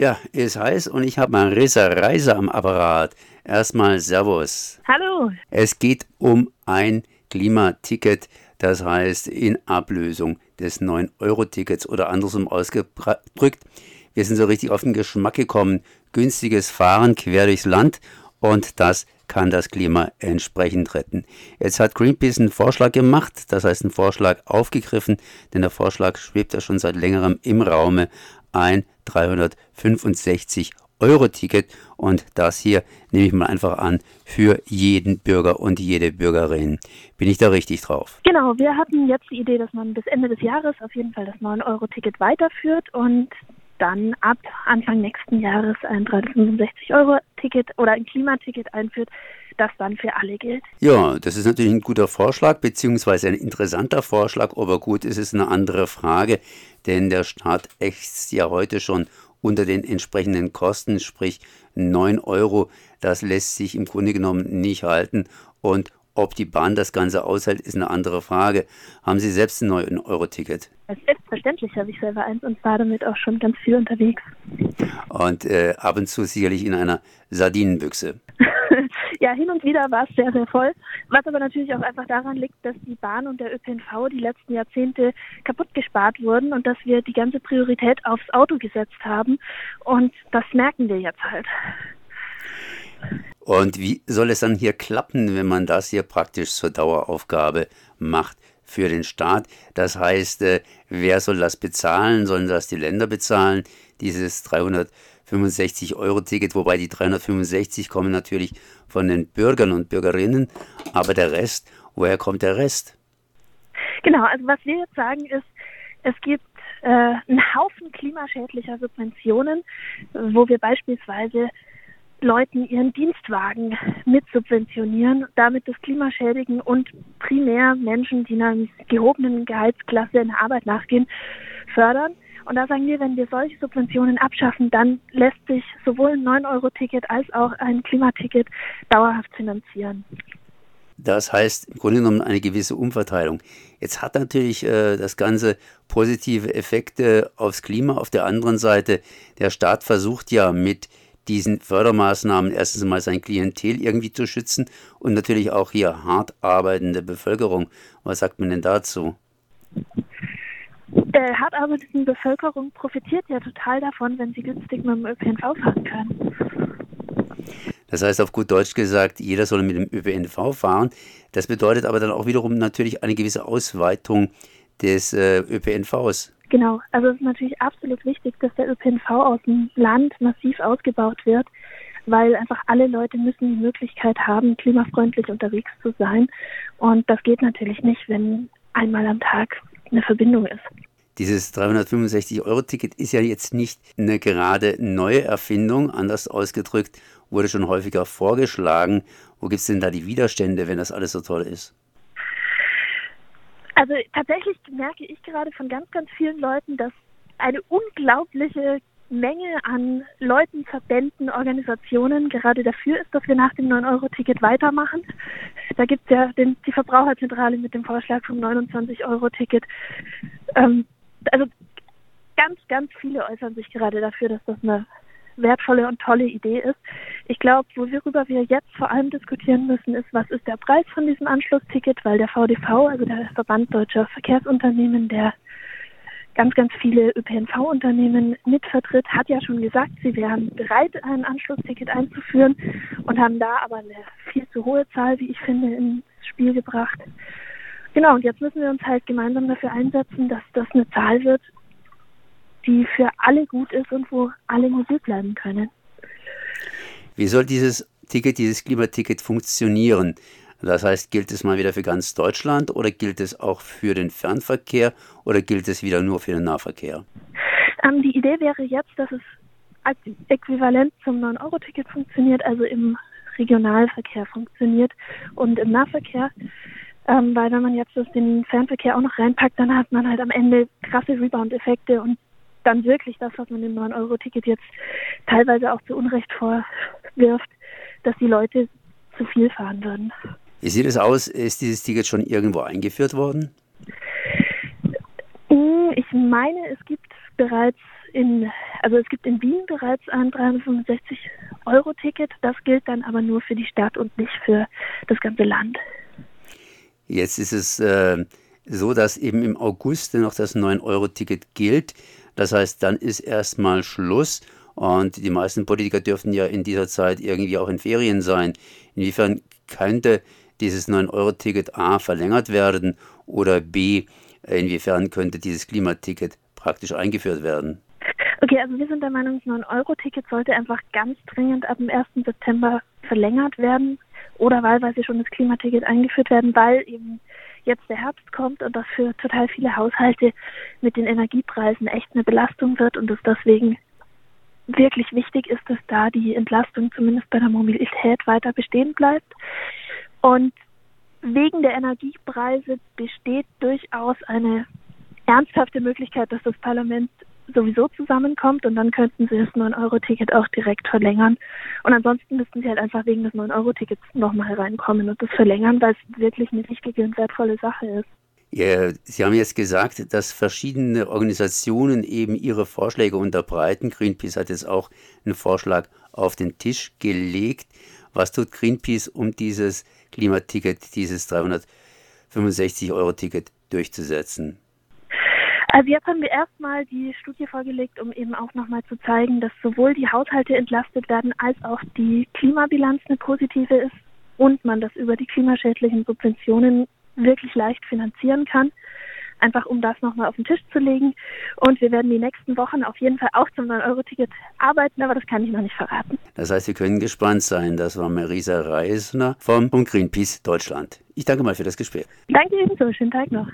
Ja, ist heiß und ich habe Marisa Reiser am Apparat. Erstmal Servus. Hallo. Es geht um ein Klimaticket, das heißt in Ablösung des 9-Euro-Tickets oder andersrum ausgedrückt. Wir sind so richtig auf den Geschmack gekommen. Günstiges Fahren quer durchs Land und das kann das Klima entsprechend retten. Jetzt hat Greenpeace einen Vorschlag gemacht, das heißt einen Vorschlag aufgegriffen, denn der Vorschlag schwebt ja schon seit längerem im Raume ein 365 Euro Ticket und das hier nehme ich mal einfach an für jeden Bürger und jede Bürgerin. Bin ich da richtig drauf? Genau, wir hatten jetzt die Idee, dass man bis Ende des Jahres auf jeden Fall das 9 Euro Ticket weiterführt und dann ab Anfang nächsten Jahres ein 365 Euro Ticket oder ein Klimaticket einführt, das dann für alle gilt. Ja, das ist natürlich ein guter Vorschlag, beziehungsweise ein interessanter Vorschlag, aber gut, es ist eine andere Frage, denn der Staat ächzt ja heute schon unter den entsprechenden Kosten, sprich 9 Euro, das lässt sich im Grunde genommen nicht halten und ob die Bahn das Ganze aushält, ist eine andere Frage. Haben Sie selbst ein 9-Euro-Ticket? Selbstverständlich habe ich selber eins und war damit auch schon ganz viel unterwegs. Und äh, ab und zu sicherlich in einer Sardinenbüchse. ja, hin und wieder war es sehr, sehr voll. Was aber natürlich auch einfach daran liegt, dass die Bahn und der ÖPNV die letzten Jahrzehnte kaputt gespart wurden und dass wir die ganze Priorität aufs Auto gesetzt haben. Und das merken wir jetzt halt. Und wie soll es dann hier klappen, wenn man das hier praktisch zur Daueraufgabe macht für den Staat? Das heißt, äh, wer soll das bezahlen? Sollen das die Länder bezahlen? Dieses 365 Euro Ticket, wobei die 365 kommen natürlich von den Bürgern und Bürgerinnen, aber der Rest, woher kommt der Rest? Genau, also was wir jetzt sagen ist, es gibt äh, einen Haufen klimaschädlicher Subventionen, wo wir beispielsweise Leuten ihren Dienstwagen mitsubventionieren, damit das Klima schädigen und primär Menschen, die einer gehobenen Gehaltsklasse in der Arbeit nachgehen, fördern. Und da sagen wir, wenn wir solche Subventionen abschaffen, dann lässt sich sowohl ein 9-Euro-Ticket als auch ein Klimaticket dauerhaft finanzieren. Das heißt im Grunde genommen eine gewisse Umverteilung. Jetzt hat natürlich äh, das Ganze positive Effekte aufs Klima. Auf der anderen Seite, der Staat versucht ja mit diesen Fördermaßnahmen erstens mal sein Klientel irgendwie zu schützen und natürlich auch hier hart arbeitende Bevölkerung. Was sagt man denn dazu? Der hart arbeitenden Bevölkerung profitiert ja total davon, wenn sie günstig mit dem ÖPNV fahren können. Das heißt auf gut Deutsch gesagt, jeder soll mit dem ÖPNV fahren. Das bedeutet aber dann auch wiederum natürlich eine gewisse Ausweitung des äh, ÖPNVs. Genau, also es ist natürlich absolut wichtig, dass der ÖPNV aus dem Land massiv ausgebaut wird, weil einfach alle Leute müssen die Möglichkeit haben, klimafreundlich unterwegs zu sein. Und das geht natürlich nicht, wenn einmal am Tag eine Verbindung ist. Dieses 365-Euro-Ticket ist ja jetzt nicht eine gerade neue Erfindung, anders ausgedrückt, wurde schon häufiger vorgeschlagen. Wo gibt es denn da die Widerstände, wenn das alles so toll ist? Also tatsächlich merke ich gerade von ganz, ganz vielen Leuten, dass eine unglaubliche Menge an Leuten, Verbänden, Organisationen gerade dafür ist, dass wir nach dem 9-Euro-Ticket weitermachen. Da gibt es ja den, die Verbraucherzentrale mit dem Vorschlag vom 29-Euro-Ticket. Ähm, also ganz, ganz viele äußern sich gerade dafür, dass das eine wertvolle und tolle Idee ist. Ich glaube, worüber wir jetzt vor allem diskutieren müssen, ist, was ist der Preis von diesem Anschlussticket, weil der VDV, also der Verband Deutscher Verkehrsunternehmen, der ganz, ganz viele ÖPNV-Unternehmen mitvertritt, hat ja schon gesagt, sie wären bereit, ein Anschlussticket einzuführen und haben da aber eine viel zu hohe Zahl, wie ich finde, ins Spiel gebracht. Genau, und jetzt müssen wir uns halt gemeinsam dafür einsetzen, dass das eine Zahl wird, die für alle gut ist und wo alle mobil bleiben können. Wie soll dieses Ticket, dieses Klimaticket funktionieren? Das heißt, gilt es mal wieder für ganz Deutschland oder gilt es auch für den Fernverkehr oder gilt es wieder nur für den Nahverkehr? Ähm, die Idee wäre jetzt, dass es äquivalent zum 9-Euro-Ticket funktioniert, also im Regionalverkehr funktioniert und im Nahverkehr. Ähm, weil wenn man jetzt den Fernverkehr auch noch reinpackt, dann hat man halt am Ende krasse Rebound-Effekte und dann wirklich das, was man dem 9-Euro-Ticket jetzt teilweise auch zu Unrecht vorwirft, dass die Leute zu viel fahren würden. Wie sieht es aus? Ist dieses Ticket schon irgendwo eingeführt worden? Hm, ich meine, es gibt bereits in, also es gibt in Wien bereits ein 365 Euro Ticket. Das gilt dann aber nur für die Stadt und nicht für das ganze Land. Jetzt ist es äh, so, dass eben im August noch das 9-Euro-Ticket gilt. Das heißt, dann ist erstmal Schluss. Und die meisten Politiker dürften ja in dieser Zeit irgendwie auch in Ferien sein. Inwiefern könnte dieses 9-Euro-Ticket A verlängert werden oder B, inwiefern könnte dieses Klimaticket praktisch eingeführt werden? Okay, also wir sind der Meinung, das 9-Euro-Ticket sollte einfach ganz dringend ab dem 1. September verlängert werden oder wahlweise schon das Klimaticket eingeführt werden, weil eben jetzt der Herbst kommt und das für total viele Haushalte mit den Energiepreisen echt eine Belastung wird und es deswegen wirklich wichtig ist, dass da die Entlastung zumindest bei der Mobilität weiter bestehen bleibt. Und wegen der Energiepreise besteht durchaus eine ernsthafte Möglichkeit, dass das Parlament sowieso zusammenkommt und dann könnten sie das 9-Euro-Ticket auch direkt verlängern. Und ansonsten müssten sie halt einfach wegen des 9-Euro-Tickets nochmal reinkommen und das verlängern, weil es wirklich eine wichtige und wertvolle Sache ist. Ja, Sie haben jetzt gesagt, dass verschiedene Organisationen eben ihre Vorschläge unterbreiten. Greenpeace hat jetzt auch einen Vorschlag auf den Tisch gelegt. Was tut Greenpeace, um dieses Klimaticket, dieses 365-Euro-Ticket durchzusetzen? Also jetzt haben wir erstmal die Studie vorgelegt, um eben auch nochmal zu zeigen, dass sowohl die Haushalte entlastet werden, als auch die Klimabilanz eine positive ist und man das über die klimaschädlichen Subventionen wirklich leicht finanzieren kann. Einfach um das nochmal auf den Tisch zu legen. Und wir werden die nächsten Wochen auf jeden Fall auch zum 9-Euro-Ticket arbeiten, aber das kann ich noch nicht verraten. Das heißt, wir können gespannt sein. Das war Marisa Reisner vom Greenpeace Deutschland. Ich danke mal für das Gespräch. Danke ebenso. Schönen Tag noch.